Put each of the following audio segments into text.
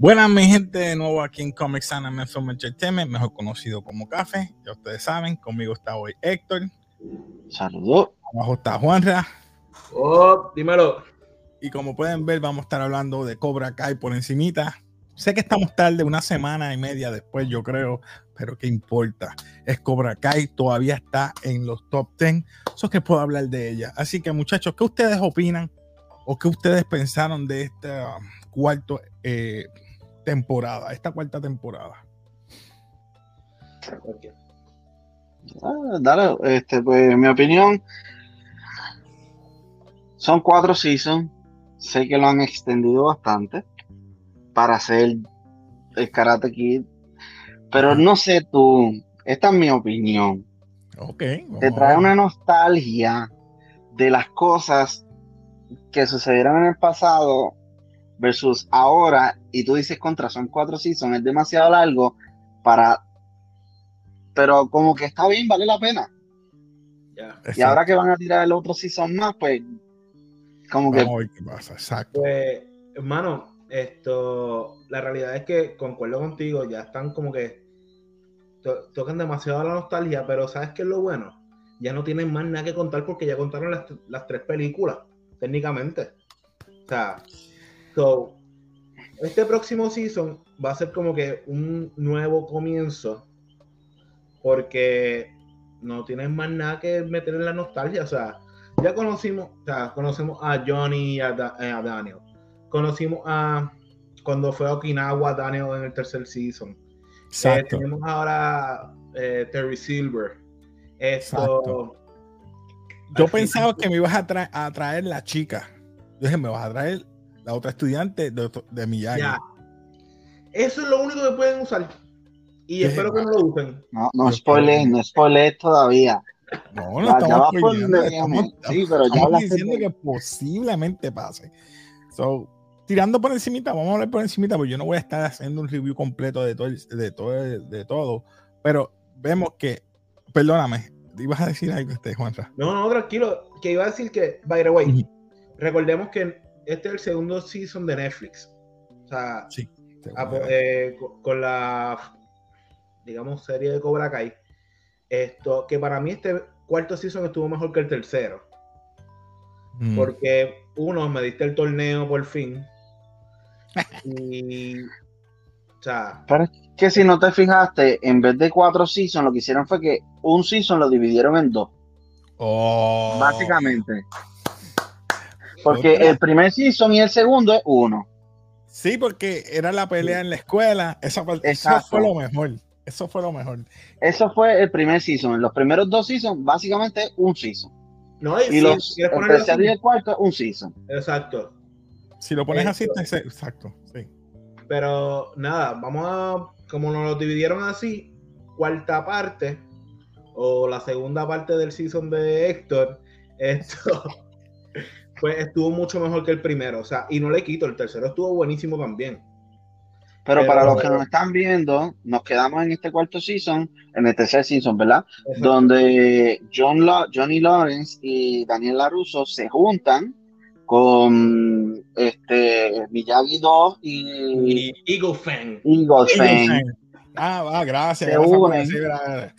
Buenas, mi gente, de nuevo aquí en Comics Anime Film Entertainment, mejor conocido como Café. Ya ustedes saben, conmigo está hoy Héctor. Saludos. Abajo está Juanra. Oh, dímelo. Y como pueden ver, vamos a estar hablando de Cobra Kai por encimita. Sé que estamos tarde, una semana y media después, yo creo, pero qué importa. Es Cobra Kai, todavía está en los top 10. Eso es que puedo hablar de ella. Así que, muchachos, ¿qué ustedes opinan o qué ustedes pensaron de esta cuarto eh, temporada, esta cuarta temporada? Ah, dale, este, pues mi opinión. Son cuatro seasons. Sé que lo han extendido bastante para hacer el Karate Kid. Pero no sé tú, esta es mi opinión. Ok. Te trae una nostalgia de las cosas que sucedieron en el pasado versus ahora, y tú dices contra, son cuatro seasons, es demasiado largo para. Pero como que está bien, vale la pena. Ya. Y ahora que van a tirar el otro season más, pues. Como que. Vamos a ver qué pasa, exacto. Pues, hermano, esto, la realidad es que concuerdo contigo, ya están como que to- tocan demasiado la nostalgia, pero ¿sabes qué es lo bueno? Ya no tienen más nada que contar porque ya contaron las, las tres películas, técnicamente. O sea, so, este próximo season va a ser como que un nuevo comienzo porque no tienen más nada que meter en la nostalgia. O sea, ya conocimos, o sea, conocemos a Johnny y a, Da- eh, a Daniel. Conocimos a cuando fue a Okinawa Daniel en el tercer season. Eh, tenemos ahora eh, Terry Silver. Esto. Exacto. Yo pensaba que me ibas a, tra- a traer la chica. Yo dije, me vas a traer la otra estudiante de, de Miyagi. Ya. Eso es lo único que pueden usar. Y espero que no lo usen. No, no spoilees, no spoilees todavía. No, no Ya- ya estamos spoileando, donde estamos. Sí, pero ya estamos hablaste diciendo que posiblemente pase. So, tirando por encimita, vamos a hablar por encimita, porque yo no voy a estar haciendo un review completo de todo, el- de todo, de todo, pero vemos que, perdóname, ibas a decir algo este, Juanra. No, no, tranquilo. Que iba a decir que, by the way, recordemos que este es el segundo season de Netflix. O sea, Sí. a- eh, co- con la, digamos, serie de Cobra Kai. Esto, que para mí este cuarto season estuvo mejor que el tercero. Mm. Porque uno, me diste el torneo por fin. Y. O sea, Pero es que si no te fijaste, en vez de cuatro seasons, lo que hicieron fue que un season lo dividieron en dos, Oh. básicamente. Porque Otra. el primer season y el segundo es uno. Sí, porque era la pelea en la escuela. Esa parte- eso fue lo mejor. Eso fue lo mejor. Eso fue el primer season. Los primeros dos seasons, básicamente es un season. no, y, Y si los, quieres el tercero y el cuarto, un season. Exacto. Si lo pones así, Esto. exacto. Sí. Pero nada, vamos a. Como nos lo dividieron así, cuarta parte, o la segunda parte del season de Héctor, esto. Pues estuvo mucho mejor que el primero. O sea, y no le quito, el tercero estuvo buenísimo también. Pero, Pero- para los que nos están viendo, nos quedamos en este cuarto season, en el tercer season, ¿verdad? Exacto. Donde John Lo- Johnny Lawrence y Daniel LaRusso se juntan con este Miyagi 2 y, Y Eagle Fang. Eagle Fang. Ah, va, gracias. Se unen. ah,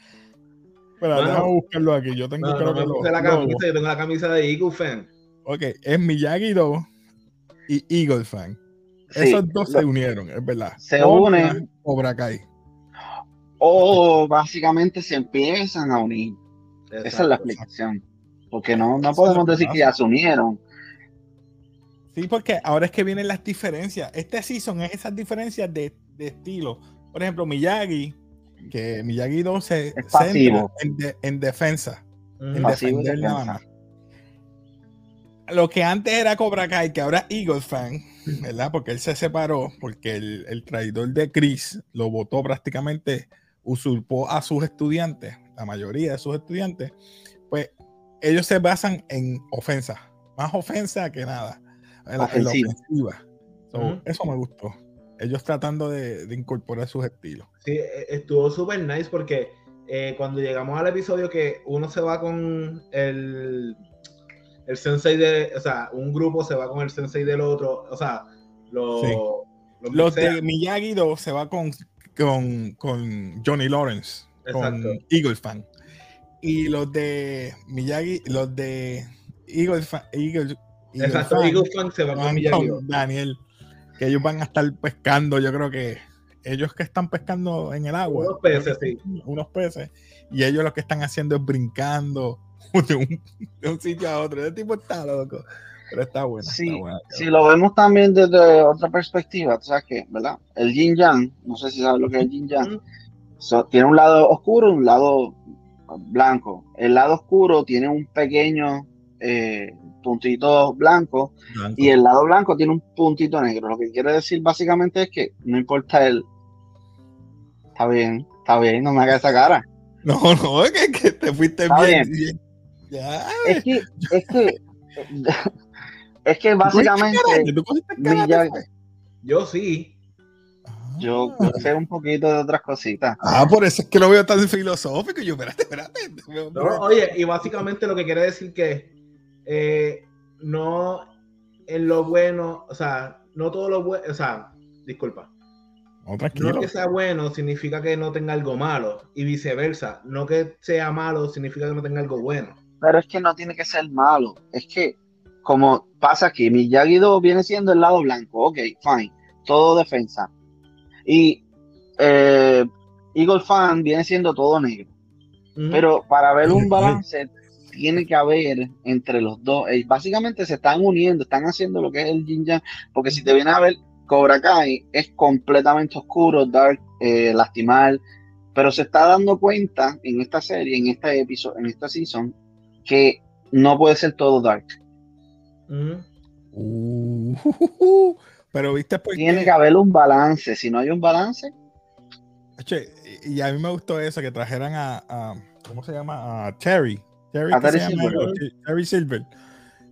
Espera, Bueno. déjame buscarlo aquí. Yo tengo No, creo no que lo- la camisa, yo tengo la camisa de Eagle Fang. Ok, es Miyagi 2 y Eagle Fan. Sí, Esos dos lo- se unieron, es verdad. Se unen. Cobra Kai. o básicamente se empiezan a unir. Esa es la explicación. Porque no, no podemos decir que ya se unieron. Sí, porque ahora es que vienen las diferencias. Este season es esas diferencias de, de estilo. Por ejemplo, Miyagi, que Miyagi 2 se Es centra pasivo. en, de- en defensa, en defender defensa. más. Lo que antes era Cobra Kai, que ahora es Eagle Fan, ¿verdad? Porque él se separó, porque el, el traidor de Chris lo votó prácticamente, usurpó a sus estudiantes, la mayoría de sus estudiantes, pues ellos se basan en ofensa, más ofensa que nada, en la, en la Ofensiva. Eso me gustó. Ellos tratando de, de incorporar sus estilos. Sí, e- estuvo súper nice porque eh, cuando llegamos al episodio que uno se va con el, el sensei de, o sea, un grupo se va con el sensei del otro, o sea, lo, Sí. Los de Miyagi 2 se va con, con, con Johnny Lawrence, con Eagle Fan. Y los de Miyagi, los de Eagle Fan, Eagle, Exacto, Eagle Fan se va con Miyagi Daniel, que ellos van a estar pescando, yo creo que ellos que están pescando en el agua. Unos peces, sí. Unos peces. Y ellos lo que están haciendo es brincando de un, sitio a otro. Ese tipo está loco. Pero está bueno. si lo vemos también desde otra perspectiva, tú sabes que, ¿verdad? El yin yang, no sé si sabes lo que es el yin yang, tiene un lado oscuro y un lado blanco. El lado oscuro tiene un pequeño eh, puntito blanco, y el lado blanco tiene un puntito negro. Lo que quiere decir básicamente es que no importa el. Está bien, está bien, no me hagas esa cara. No, no, es que, te fuiste bien. Es que, es que, es que básicamente. Yo sí. Yo sé un poquito de otras cositas. Ah, por eso es que lo veo tan filosófico. Yo, espérate, espérate. oye, y básicamente lo que quiere decir que eh, no en lo bueno, o sea, no todo lo bueno, o sea, disculpa. No, que sea bueno significa que no tenga algo malo y viceversa. No que sea malo significa que no tenga algo bueno. Pero es que no tiene que ser malo. Es que, como pasa aquí, Miyagi 2 viene siendo el lado blanco. Ok, fine. Todo defensa. Y eh, Eagle Fan viene siendo todo negro. Pero para ver un balance tiene que haber entre los dos. Básicamente se están uniendo, están haciendo lo que es el Yang, porque si te vienes a ver, Cobra Kai es completamente oscuro, dark, eh, lastimar, pero se está dando cuenta en esta serie, en este episodio, en esta season, que no puede ser todo dark. Uh, pero viste tiene que haber un balance. Si no hay un balance, y a mí me gustó eso que trajeran a, a ¿cómo se llama? A Terry Terry, Silver.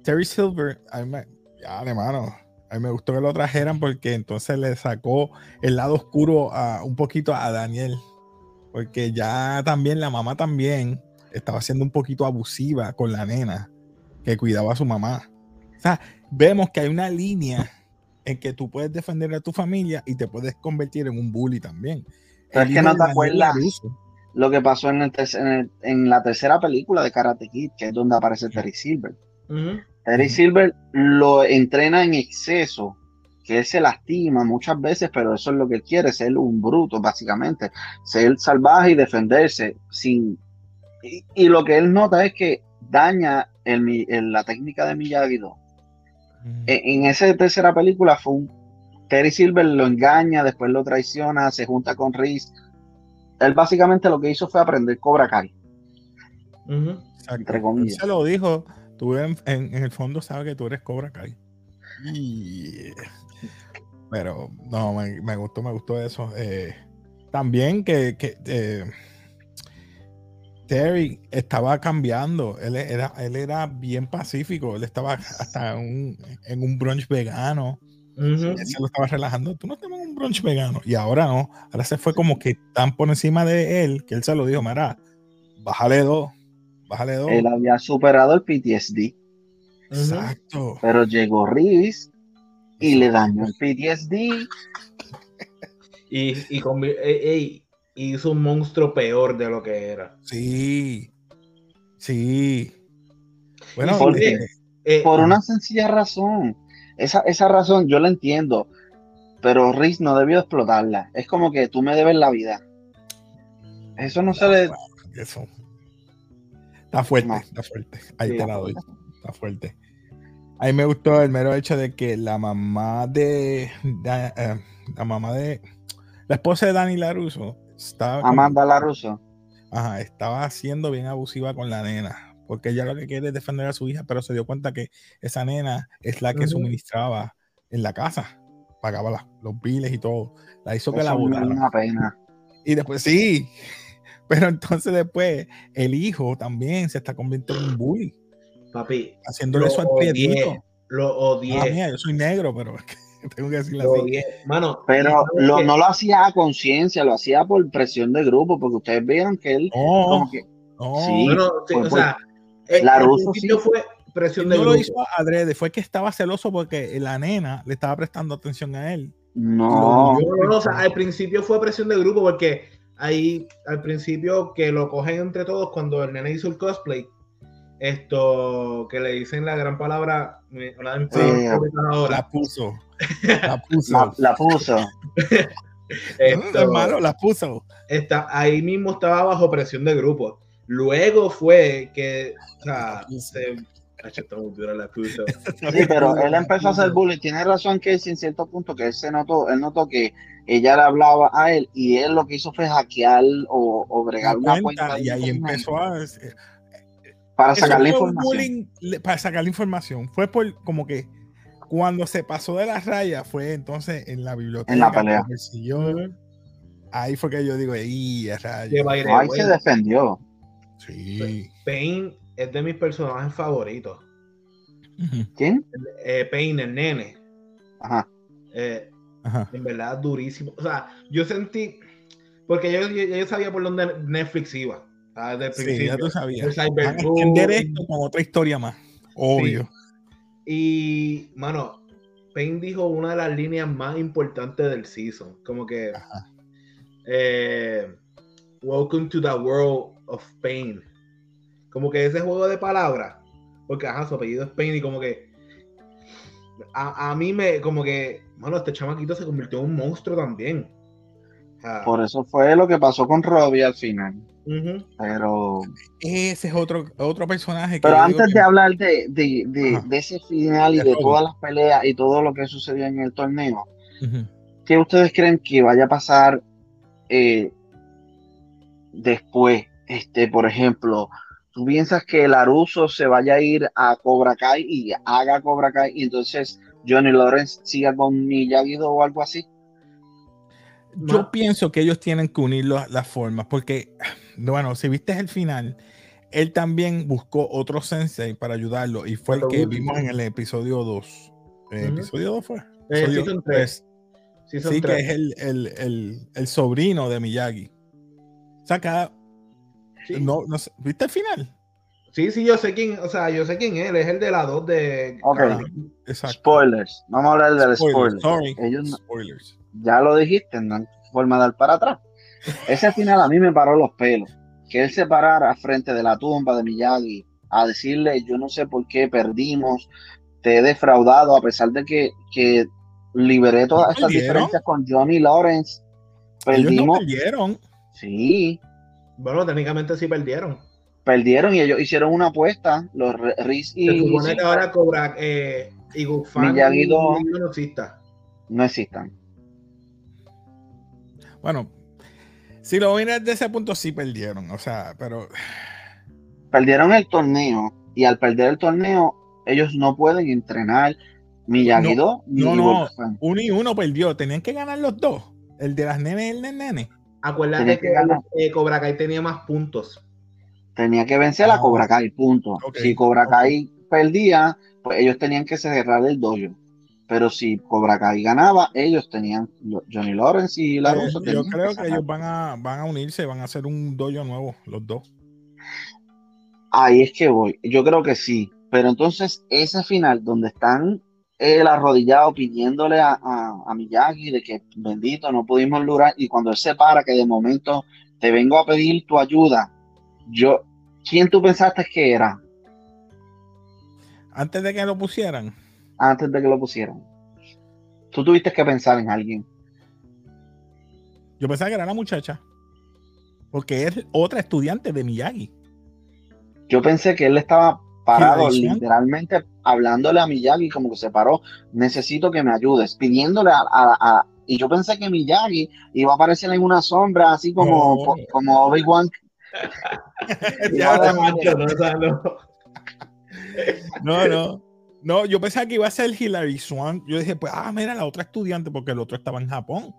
Terry Silver. a mí me, ya, hermano, a mí me gustó que lo trajeran porque entonces le sacó el lado oscuro a, un poquito a Daniel. Porque ya también la mamá también estaba siendo un poquito abusiva con la nena que cuidaba a su mamá. O sea, vemos que hay una línea en que tú puedes defender a tu familia y te puedes convertir en un bully también. Pero es que no te acuerdas lo que pasó en, en, la tercera película de Karate Kid, que es donde aparece Terry Silver. Terry Silver lo entrena en exceso, que él se lastima muchas veces, pero eso es lo que él quiere, ser un bruto, básicamente, ser salvaje y defenderse sin... Y, lo que él nota es que daña el, la técnica de Miyagi-Do. E, en, esa tercera película fue un... Terry Silver lo engaña, después lo traiciona, se junta con Reese él básicamente lo que hizo fue aprender Cobra Kai. Entre comillas. Él se lo dijo, tú en, el fondo sabes que tú eres Cobra Kai. Pero no, me, gustó, me gustó eso. Eh, también que, eh, Terry estaba cambiando. Él era, él era bien pacífico. Él estaba hasta en un brunch vegano se lo estaba relajando. Tú no tenías un brunch vegano. Y ahora no. Ahora se fue como que tan por encima de él que él se lo dijo: Mira, bájale dos. Bájale dos. Él había superado el PTSD. Exacto. Pero llegó Reeves y le dañó el PTSD. y, y hizo un monstruo peor de lo que era. Sí. Sí. Bueno, por eh, eh, una sencilla razón esa, esa razón yo la entiendo, pero Riz no debió explotarla. Es como que tú me debes la vida. Eso no se le. Eso. Está fuerte, está fuerte. Ahí te la doy. Está fuerte. A mí me gustó el mero hecho de que la mamá de. Eh, la mamá de. La esposa de Dani Laruso. Estaba Amanda Laruso. Ajá, estaba siendo bien abusiva con la nena porque ella lo que quiere es defender a su hija, pero se dio cuenta que esa nena es la que suministraba en la casa, pagaba los biles y todo, la hizo que la botaran. una pena. Y después sí, pero entonces después el hijo también se está convirtiendo en un bully. Papi, haciéndole eso al prietito. Lo odié. Ah, yo soy negro, pero tengo que decirlo así. Mano, pero no lo hacía a conciencia, lo hacía por presión de grupo, porque ustedes vieron que él como que, sí, o sea, eh, la ruso sí. fue presión de no lo hizo adrede, fue que estaba celoso porque la nena le estaba prestando atención a él No. No, no, no, o sea, al principio fue presión de grupo porque ahí al principio que lo cogen entre todos cuando el nene hizo el cosplay, esto que le dicen la gran palabra, me- una de mis Sí. palabras favoritas ahora, La puso. La puso. La, la puso. No, esto, hermano, la puso. está, ahí mismo estaba bajo presión de grupo. Luego fue que, o sea, se, la puso. Sí, pero él empezó a hacer bullying. Tiene razón que en cierto punto que él se notó, él notó que ella le hablaba a él y él lo que hizo fue hackear o, o bregar La una cuenta, cuenta y ahí empezó a. para Eso sacar la información. bullying para sacar la información. Fue por como que cuando se pasó de las rayas fue entonces en la biblioteca. En la pelea. persiguió. Ahí fue que yo digo, ¡y a Que rayas! by the No, ahí se defendió. Sí. Pain es de mis personajes favoritos. ¿Quién? Eh, Pain, el nene. Ajá. eh, Ajá. en verdad durísimo. O sea, yo sentí, porque yo, yo, yo sabía por dónde Netflix iba. el Sí, principio. ya tú sabías. El Van a cyberbullying. extender esto con otra historia más. Obvio. Y, mano, Pain dijo una de las líneas más importantes del season. Como que, eh, Welcome to the world of Pain. Como que ese juego de palabras, porque ajá, su apellido es Pain y como que a, a mí me, como que, mano, este chamaquito se convirtió en un monstruo también. Por eso fue lo que pasó con Robbie al final. Pero, Ese es otro, otro personaje que pero yo antes de que- hablar de, de, de, ese final y De Robbie. todas las peleas y todo lo que sucedió en el torneo. ¿qué ustedes creen que vaya a pasar eh, después? Este, por ejemplo, ¿tú piensas que Laruso se vaya a ir a Cobra Kai y haga Cobra Kai y entonces Johnny Lawrence siga con Miyagi-Do o algo así? Yo Ma- pienso que ellos tienen que unir los- las formas, porque, bueno, si viste el final, él también buscó otro sensei para ayudarlo y fue el que vimos en el episodio 2. Eh, Ujú. ¿Episodio 2 fue? Eh, season. Season Sí, que es el, el, el, el sobrino de Miyagi. O sea, cada- Sí. no, no sé, ¿viste el final? Sí, sí, yo sé quién, o sea, yo sé quién es, él es el de la 2 de... Ok. Spoilers, vamos a hablar del Spoilers, spoiler. sorry. Ellos no- Spoilers. Ya lo dijiste, no hay forma de dar para atrás. Ese final a mí me paró los pelos. Que él se parara frente de la tumba de Miyagi a decirle, yo no sé por qué perdimos, te he defraudado, a pesar de que, que liberé todas estas diferencias con Johnny Lawrence. Ellos no Perdimos, perdieron. sí, Bueno, técnicamente sí perdieron. perdieron y ellos hicieron una apuesta, los Riz Se y supone que ahora Cobra eh, y Gufan no exista. no existan. Bueno, si lo miras desde ese punto, sí perdieron. O sea, pero Perdieron el torneo y al perder el torneo, ellos no pueden entrenar Miyagi-Do ni no, no. Uno y uno perdió. Tenían que ganar los dos. El de las nenes y el del nene. Acuérdate Tenía que, que eh, Cobra Kai tenía más puntos. Tenía que vencer Ah, a Cobra Kai, punto. Si Cobra. Kai perdía, pues ellos tenían que cerrar el dojo. Pero si Cobra Kai ganaba, ellos tenían, Johnny Lawrence y la Eh, yo creo que ellos van a, van a unirse, van a hacer un dojo nuevo, los dos. Ahí es que voy. Yo creo que sí. Pero entonces, ese final donde están él arrodillado pidiéndole a, a, a Miyagi de que bendito no pudimos lograr, y cuando él se para, que de momento te vengo a pedir tu ayuda, yo, ¿quién tú pensaste que era Antes de que lo pusieran, antes de que lo pusieran? Tú tuviste que pensar en alguien. yo pensaba que era la muchacha. Porque es otra estudiante de Miyagi. Yo pensé que él estaba parado, literalmente hablándole a Miyagi, como que se paró, necesito que me ayudes, pidiéndole a, a- a- y yo pensé que Miyagi iba a aparecer en una sombra, así como, po- como Obi-Wan. Ya, no, no, no, yo pensaba que iba a ser Hilary Swan. Yo dije, pues, ah, mira, la otra estudiante, porque el otro estaba en Japón.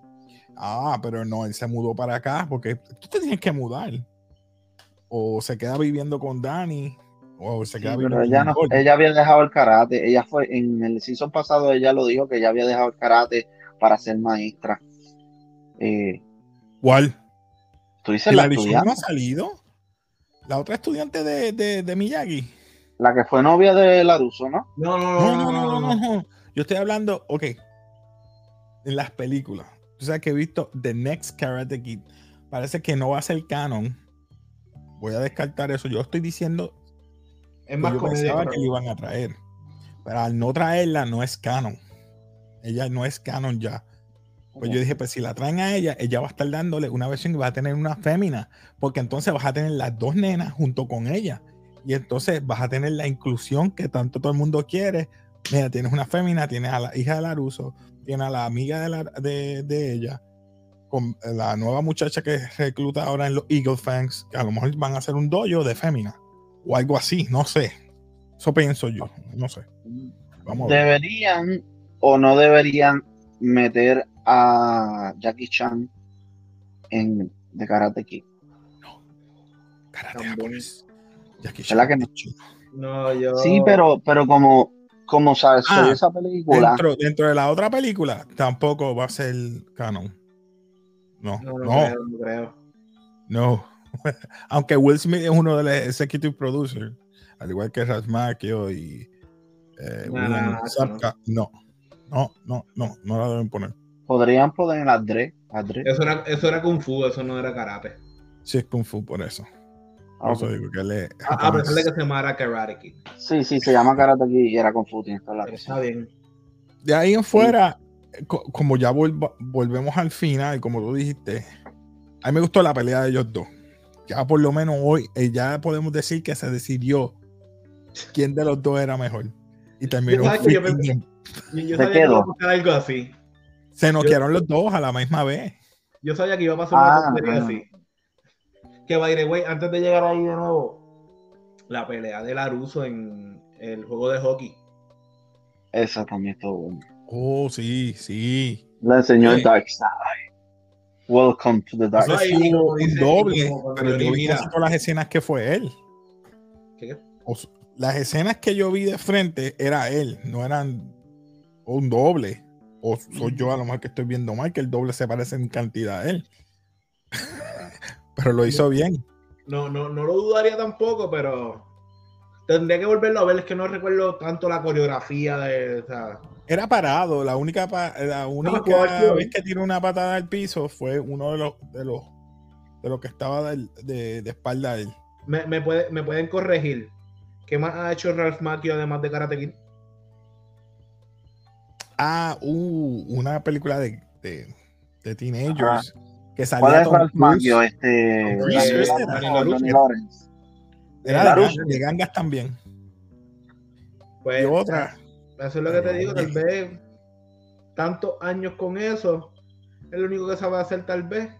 Ah, pero no, él se mudó para acá, porque tú te tienes que mudar. O se queda viviendo con Danny, o se Sí, queda pero viviendo ella, con no, ella había dejado el karate, ella fue, en el season pasado ella lo dijo que ella había dejado el karate para ser maestra. Eh, ¿Cuál? tú dices la estudiante, no ha salido. La otra estudiante de, de, de Miyagi. La que fue novia de Laruso, ¿no? No, no, No, no, no, no, no, no. Yo estoy hablando, ok. en las películas. Tú sabes que he visto The Next Karate Kid. Parece que no va a ser canon. Voy a descartar eso. Yo estoy diciendo Es más yo pensaba pero- que la iban a traer. Pero al no traerla, no es canon. Ella no es canon ya. Pues yo dije, pues si la traen a ella, ella va a estar dándole una versión y va a tener una fémina, porque entonces vas a tener las dos nenas junto con ella. Y entonces vas a tener la inclusión que tanto todo el mundo quiere. Mira, tienes una fémina, tienes a la hija de Laruso, tienes a la amiga de, la- de, de ella, con la nueva muchacha que recluta ahora en los Eagle Fangs, que a lo mejor van a hacer un dojo de fémina o algo así, no sé. Eso pienso yo, no sé. Vamos. Deberían o no deberían meter a Jackie Chan en The Karate Kid. Karate También. japonés. Jackie ¿Verdad que Chan, no? No, yo. Sí, pero, pero como, como sabes, Ah, esa película, Dentro, dentro de la otra película tampoco va a ser canon. No, No, no, no, no. creo, no creo. Aunque Will Smith es uno de los executive producers, al igual que Ralph Macchio y eh, No, no, no, no. No, no, no, no la deben poner. podrían poner a Dre. A Dre. Eso era, eso era Kung Fu, eso no era karate. Sí, es Kung Fu por eso. Ah, eso ok. digo que él es A, a japonés. pesar de que se llamara Karate Kid. Sí, sí, se llama Karate Kid y era la Pero razón. está bien. De ahí en fuera, co- como ya volva- volvemos al final, como tú dijiste, a mí me gustó la pelea de ellos dos. Ya por lo menos hoy, eh, ya podemos decir que se decidió quién de los dos era mejor. Y terminó sabes que yo pensé-. Yo, yo ¿De sabía qué que iba a pasar algo así. Se noquearon los dos a la misma vez. Yo sabía que iba a pasar Ah, una ah. así. Que by the way, antes de llegar ahí de nuevo, la pelea de Laruso en el juego de hockey. Esa también estuvo buena. Oh, sí, sí. Le enseñó el Dark Side. Welcome to the Dark Side. un doble. como Pero yo vi, las escenas que fue él. Las escenas que yo vi de frente era él, no eran un doble. O soy yo a lo mejor que estoy viendo mal, que el doble se parece en cantidad a él. Pero lo hizo bien. No, no, no lo dudaría tampoco, pero tendría que volverlo a ver. Es que no recuerdo tanto la coreografía de. o sea, Era parado. La única, pa- la única vez que tiró una patada al piso fue uno de los de los de los que estaba de, de espalda a él. me, me puede- me pueden corregir. ¿Qué más ha hecho Ralph Macchio además de Karate Kid? Ah, uh, una película de, de, de teenagers que salía ¿Cuál es Tom Ralph? Este. La de, gangas también. Pues Y otra. eso es lo que te digo, tal vez tantos años con eso es lo único que sabe hacer tal vez.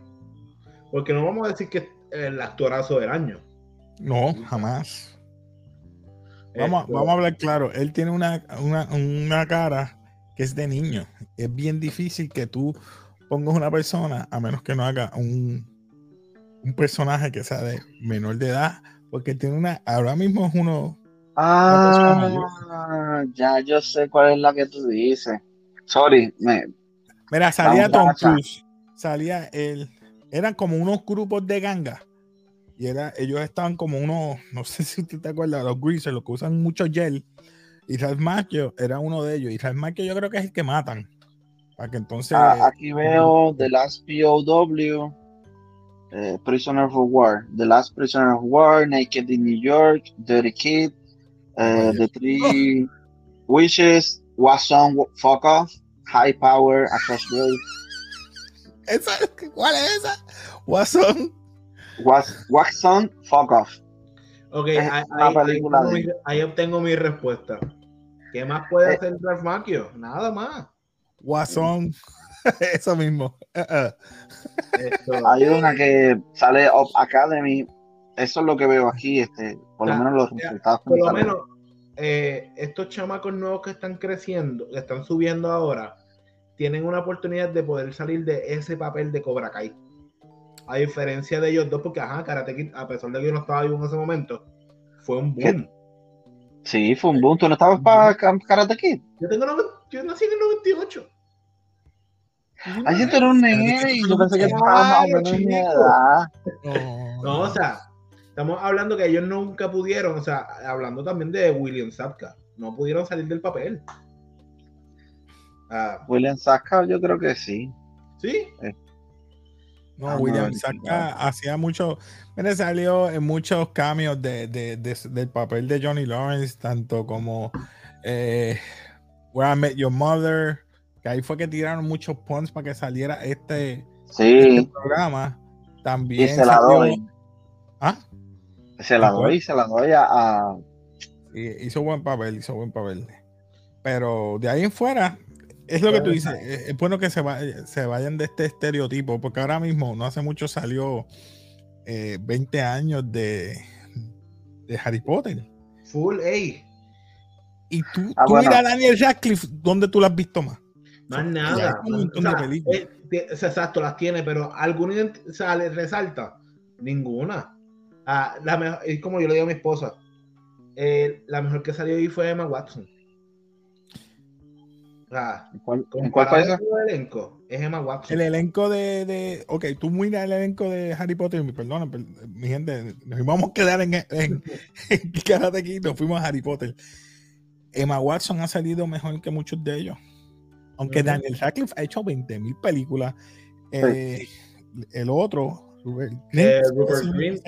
Porque no vamos a decir que es el actorazo del año. No, jamás. Vamos, a- Esto- vamos a hablar claro. Él tiene una, una, una cara que es de niño. Es bien difícil que tú pongas una persona, a menos que no haga un, un personaje que sea de menor de edad, porque tiene una, ahora mismo es uno, Ah, ya yo sé cuál es la que tú dices. Sorry, me, mira, salía Tom. Cruise, salía él, eran como unos grupos de ganga. Y era, ellos estaban como unos, no sé si tú te acuerdas, los greasers, los que usan mucho gel. Y Ralph Macchio era uno de ellos. Y Ralph Macchio yo creo que es el que matan. Para que entonces. ah, aquí veo The Last POW, eh, Prisoner of War, The Last Prisoner of War, Naked in New York, Dirty Kid, eh, The Three Wishes, What's On, Fuck Off, High Power, Across Road, ¿Esa? ¿Cuál es esa? Watson. What's, What's On, Fuck Off. Ok, Es ahí, ahí- obtengo mi respuesta. ¿Qué más puede Eh. hacer Ralph Macchio? Nada más. Watson. Eso mismo. Uh, uh. Esto- Hay una que sale Up Academy, eso es lo que veo aquí, este, por lo Ah, menos los resultados que por lo menos eh, estos chamacos nuevos que están creciendo, que están subiendo ahora, tienen una oportunidad de poder salir de ese papel de Cobra Kai. A diferencia de ellos dos, porque ajá, Karate Kid, a pesar de que yo no estaba vivo en ese momento, fue un boom. Sí, fue un boom. ¿Tú no estabas para Karate Kid? Yo tengo yo nací en el 98. Ay, yo era un nene y yo pensé que Ay, estaba más o menos en mi chico. edad. No, o sea, estamos hablando que ellos nunca pudieron, o sea, hablando también de William Sapka, no pudieron salir del papel. Ah, William Saka, yo creo que sí. ¿Sí? No, Ah, no, William no, hacía mucho. Mira, salió en muchos cambios de, de- de- del papel de Johnny Lawrence, tanto como eh, Where I Met Your Mother, que ahí fue que tiraron muchos puns para que saliera este, este programa. y También se la doy. Ah, Se la doy, se la doy a, a- sí, hizo buen papel, hizo buen papel. Pero de ahí en fuera, es lo que tú dices, es, es bueno que se, va- se vayan de este estereotipo, porque ahora mismo, no hace mucho salió eh, 20 años de, de Harry Potter. Full, ey. Y tú, Ah, tú bueno. mira a Daniel Radcliffe, ¿dónde tú lo has visto más? Más nada. hay un montón O sea, de películas. eh, tie- o sea, exacto, las tiene, pero ¿alguna o sea, le resalta? Ninguna. Ah, la mejor, es como yo le digo a mi esposa, eh, la mejor que salió ahí fue Emma Watson. ¿En cuál, comparado cuál con el elenco, es Emma Watson. El elenco de, de. Ok, tú mira el elenco de Harry Potter. y Perdona, per- mi gente, nos íbamos a quedar en, en, en Karate Kid, nos fuimos a Harry Potter. Emma Watson ha salido mejor que muchos de ellos. Aunque. Daniel Radcliffe ha hecho 20.000 películas. Eh, el otro, Rupert Eh. Grint.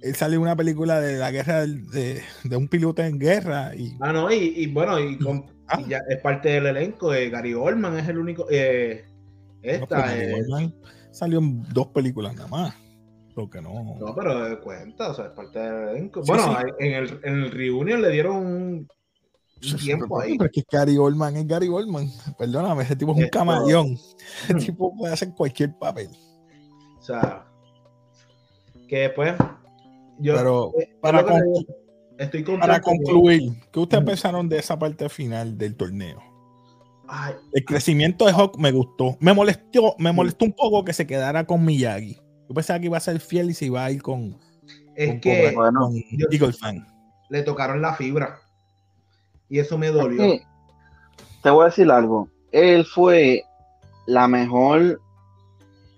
Él salió una película de la guerra de, de un piloto en guerra y Ah, no, y, y bueno, y, con- Ah. y ya es parte del elenco. eh, Gary Oldman es el único. eh, no, esta, Goldman salió en dos películas nada más. Lo que no. no, pero eh, cuenta, o sea, es parte del elenco. Sí, bueno, sí. en, el, en el reunion le dieron un, tiempo ahí. Pero es que Gary Oldman es Gary Oldman. Perdóname, ese tipo es un Esto- camaleón. Ese tipo puede hacer cualquier papel. O sea, que después. Yo Pero eh, para, con- estoy para con- concluir, ¿qué ustedes pensaron de esa parte final del torneo? Ay, El crecimiento de Hawk me gustó. Me molestó, me molestó un poco que se quedara con Miyagi. Yo pensaba que iba a ser fiel y se iba a ir con, es con, que Cobra- con Eagle Fan. le tocaron la fibra. Y eso me dolió. Te voy a decir algo. Él fue la mejor,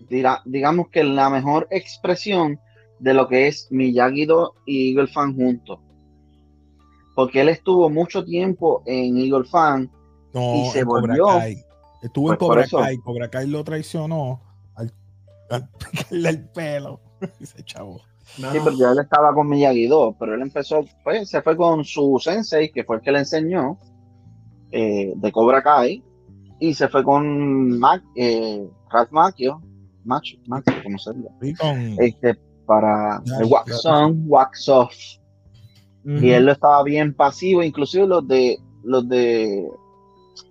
dirá- digamos que la mejor expresión de lo que es Miyagi-Do y Eagle Fan juntos. Porque él estuvo mucho tiempo en Eagle Fan. No, y se en Cobra volvió. Kai. Estuvo en Pues Cobra. Kai. Cobra Kai lo traicionó al, al pegarle el pelo. Ese chavo. No, Sí, ya él estaba con Miyagi-Do, pero él empezó, pues se fue con su sensei, que fue el que le enseñó eh, de Cobra Kai, y se fue con Mac, eh, Ralph Macchio, Macho, Macchio, como se con, este, para el Wax. On, Wax Off, y él lo estaba bien pasivo, inclusive los de los de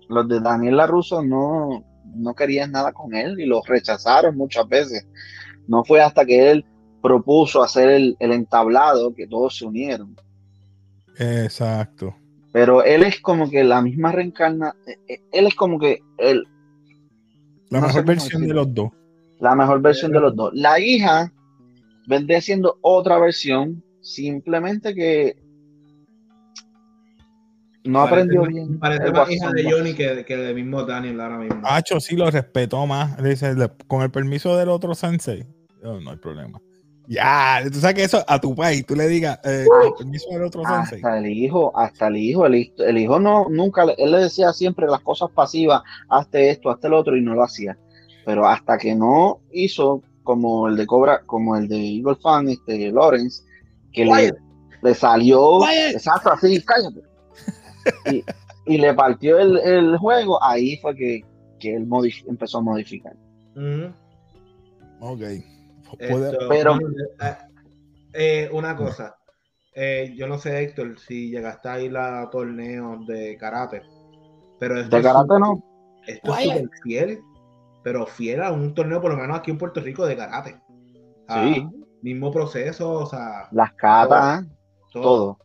los de Daniel LaRusso no, no querían nada con él y lo rechazaron muchas veces. No fue hasta que él propuso hacer el, el entablado que todos se unieron. exacto. Pero él es como que la misma reencarna, eh, eh, él es como que el, La No mejor versión de los dos. la mejor versión de los dos. La hija vendría siendo otra versión, simplemente que no aprendió bien. Parece el más hija de. Johnny que, que de mismo Daniel ahora mismo. Hacho sí lo respetó más. Dice, con el permiso del otro sensei. yo, no hay problema. Ya, tú sabes que eso a tu país, tú le digas, eh, con el permiso del otro sensei. Hasta el hijo, hasta el hijo, el, hijo- el hijo no, nunca, él le decía siempre las cosas pasivas, hazte esto, hazte lo otro, y no lo hacía. Pero hasta que no hizo como el de Cobra, como el de Eagle Fan, este Lawrence, que le, le salió, Quiet. exacto, así, cállate. Y, y le partió el, el juego, ahí fue que, que él empezó a modificar. Ujú. Ok. Esto, pero- eh, eh, una cosa, eh, yo no sé, Héctor, si llegaste a ir a torneos de karate, pero esto De es karate súper- no, esto es fiel, pero fiel a un torneo, por lo menos aquí en Puerto Rico, de karate. Ah, Sí. Mismo proceso, o sea, las catas, todo. todo.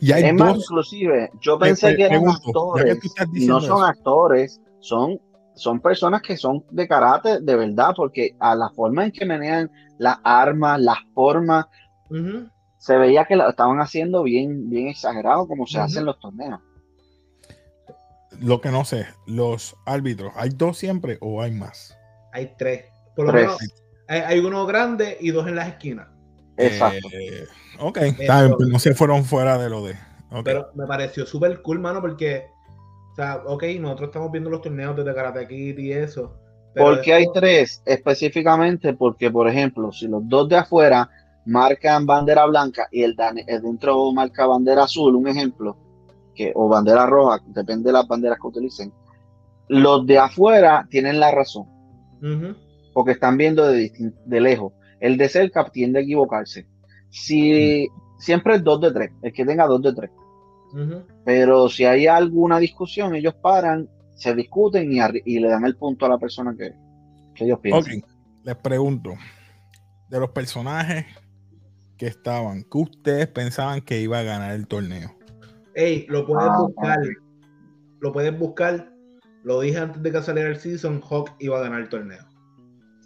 Y hay Es más, dos. inclusive, yo pensé que eran pregunto, que actores y no son eso. actores, son, son personas que son de karate de verdad, porque a la forma en que menean las armas, las formas, se veía que lo estaban haciendo bien, bien exagerado como se Ujú. hacen los torneos. Lo que no sé, los árbitros, ¿hay dos siempre o hay más? Hay tres. Por lo Tres. menos hay, hay uno grande y dos en las esquinas. Exacto. Eh, ok, está bien, pues no se fueron fuera de lo de. Pero me pareció súper cool, mano, porque sea, ok, nosotros estamos viendo los torneos de Karate Kid y eso. ¿Por qué hay tres? Específicamente porque, por ejemplo, si los dos de afuera marcan bandera blanca y el, el dentro marca bandera azul, un ejemplo, que, o bandera roja, depende de las banderas que utilicen, los de afuera tienen la razón. Porque están viendo de, de lejos. El de cerca tiende a equivocarse. Si siempre es dos de tres, el que tenga dos de tres. Pero si hay alguna discusión, ellos paran, se discuten y, le dan el punto a la persona que, ellos piensan. les pregunto, de los personajes que estaban, ¿qué ustedes pensaban que iba a ganar el torneo? Ey, lo pueden ah, buscar, lo pueden buscar, lo dije antes de que saliera el season, Hawk iba a ganar el torneo.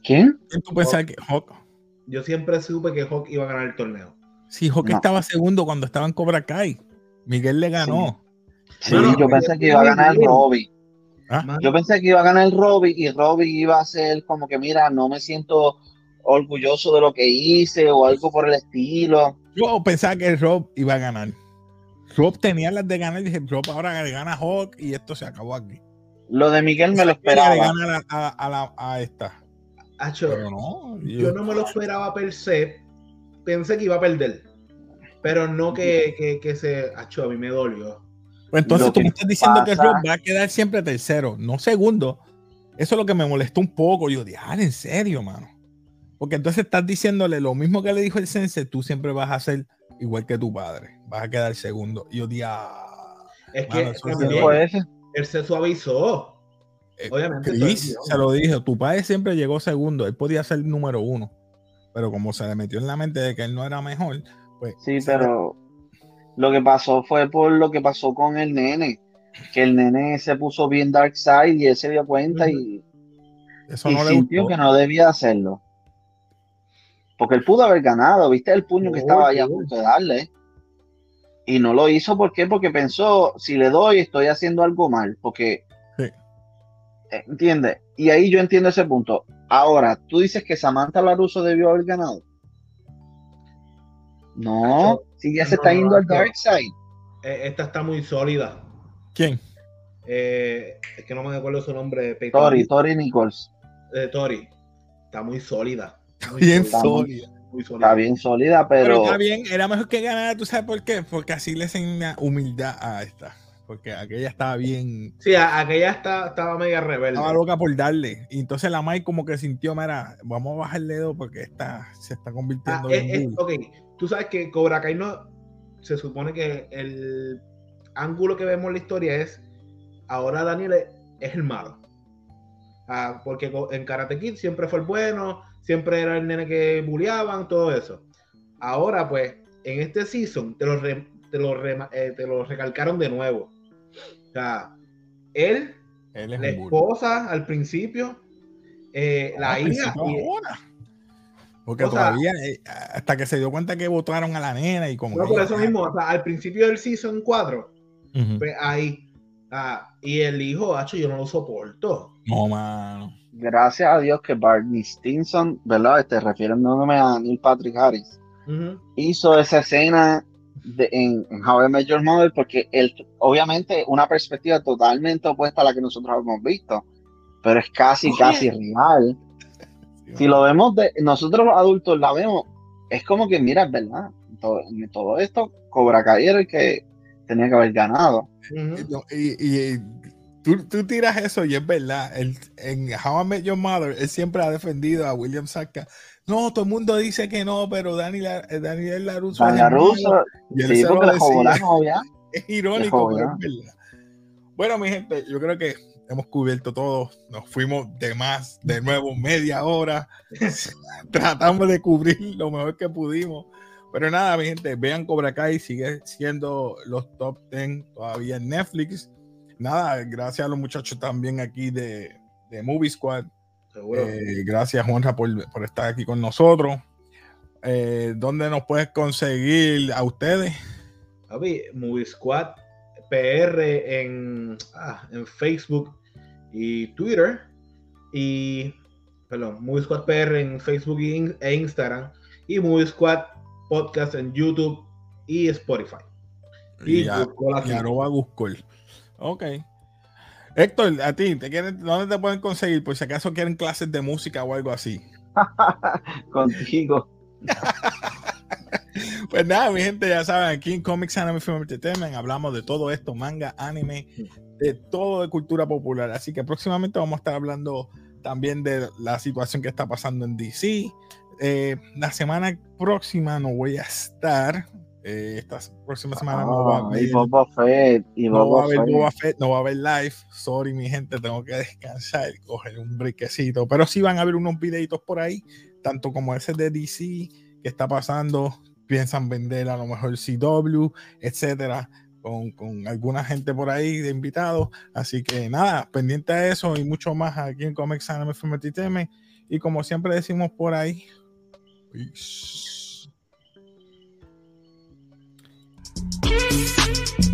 ¿Quién? ¿Quién tú pensabas que Hawk? Yo siempre supe que Hawk iba a ganar el torneo. Sí, Hawk estaba segundo cuando estaba en Cobra Kai. Miguel le ganó. Sí, yo pensé que iba a ganar el Robbie. ¿Ah? Yo pensé que iba a ganar el Robbie y Robbie iba a ser como que, mira, no me siento orgulloso de lo que hice o algo por el estilo. Yo pensaba que el Rob iba a ganar. Rob tenía las de ganar y dije, Rob ahora gana Hawk y esto se acabó aquí. Lo de Miguel me lo esperaba. a, esta. Pero no, yo... no me lo esperaba per se. Pensé que iba a perder. Pero no que, que, se. Acho, a mí me dolió. Pues entonces tú me estás diciendo que Rob va a quedar siempre tercero, no segundo. Eso es lo que me molestó un poco. Yo dije, ah, en serio, mano. Porque entonces estás diciéndole lo mismo que le dijo el sense, tú siempre vas a hacer igual que tu padre. Vas a quedar segundo. Y yo dije, ah, Es que él se suavizó. Eh, Obviamente. se lo dije, tu padre siempre llegó segundo. Él podía ser número uno. Pero como se le metió en la mente de que él no era mejor, pues. Sí, pero lo que pasó fue por lo que pasó con el nene. Que el nene se puso bien dark side y él se dio cuenta y, Eso no sintió que no debía hacerlo. Porque él pudo haber ganado, viste el puño que estaba ahí a punto de darle. Y no lo hizo, ¿por qué? Porque pensó, si le doy, estoy haciendo algo mal. Porque, ¿entiendes? Y ahí yo entiendo ese punto. Ahora, tú dices que Samantha Laruso debió haber ganado. No, si ya se está yendo al dark side. Eh, esta está muy sólida. ¿Quién? Eh, es que no me acuerdo su nombre. Tori, Tori Nichols. Tori. Está muy sólida bien sólida. Está bien sólida, pero... pero... está bien, era mejor que ganara, ¿tú sabes por qué? Porque así le enseña humildad a esta. Porque aquella estaba bien. Sí, aquella está, estaba media rebelde. Estaba loca por darle. Y entonces la Mai como que sintió, mira, vamos a bajar el dedo porque esta se está convirtiendo ah, en. ok, tú sabes que Cobra Kai no. Se supone que el ángulo que vemos en la historia es. Ahora Daniel es el malo. Ah, porque en Karate Kid siempre fue el bueno, siempre era el nene que bulleaban, todo eso. Ahora, pues, en este season te lo, te lo, eh, te lo recalcaron de nuevo. O sea, él, la esposa al principio, eh, la ah, hija. Porque todavía, eh, hasta que se dio cuenta que votaron a la nena y como. No, por eso mismo, o sea, al principio del season 4, pues ahí. Ah, y el hijo, hacho, yo no lo soporto. No, mano gracias a Dios que Barney Stinson, ¿verdad? Este, refiriéndome a Neil Patrick Harris, hizo esa escena de, en, How I Met Your Mother porque él, obviamente, una perspectiva totalmente opuesta a la que nosotros hemos visto, pero es casi, casi real. Si lo vemos, de, nosotros los adultos la vemos, es como que, mira, es verdad, todo, todo esto, Cobra Kai era el que tenía que haber ganado. y, Tú, tú, tiras eso y es verdad. El, en How I Met Your Mother, él siempre ha defendido a William Saka. No, todo el mundo dice que no, pero Daniel, eh, Daniel LaRusso. sí, Es irónico, pero es verdad. Bueno, mi gente, yo creo que hemos cubierto todo. Nos fuimos de más, de nuevo, media hora. Tratamos de cubrir lo mejor que pudimos. Pero nada, mi gente, vean Cobra Kai, sigue siendo los top 10 todavía en Netflix nada, gracias a los muchachos también aquí de, de Movie Squad. Eh, gracias, Juanra, por, por, estar aquí con nosotros. Eh, ¿Dónde nos puedes conseguir a ustedes? Movie Squad PR en, ah, en Facebook y Twitter. Y, perdón, Movie Squad PR en Facebook e Instagram. Y Movie Squad Podcast en YouTube y Spotify. Y, y, a, y Ok. Héctor, a ti, ¿te quieren, ¿dónde te pueden conseguir? Por si acaso quieren clases de música o algo así. Contigo. pues nada, mi gente, ya saben, aquí en Comics Anime Film Entertainment hablamos de todo esto, manga, anime, de todo de cultura popular. Así que próximamente vamos a estar hablando también de la situación que está pasando en DC. Eh, la semana próxima no voy a estar. Eh, esta próxima semana no va a Ah, haber, y Boba Fett, y no va a haber Fett. Boba Fett, no va a haber live. Sorry, mi gente, tengo que descansar, coger un brequecito. Pero sí van a haber unos videitos por ahí, tanto como ese de DC que está pasando. Piensan vender a lo mejor CW, etcétera, con, con alguna gente por ahí de invitados. Así que nada, pendiente a eso y mucho más aquí en Comics Anime Film. Y como siempre decimos por ahí, peace. Peace.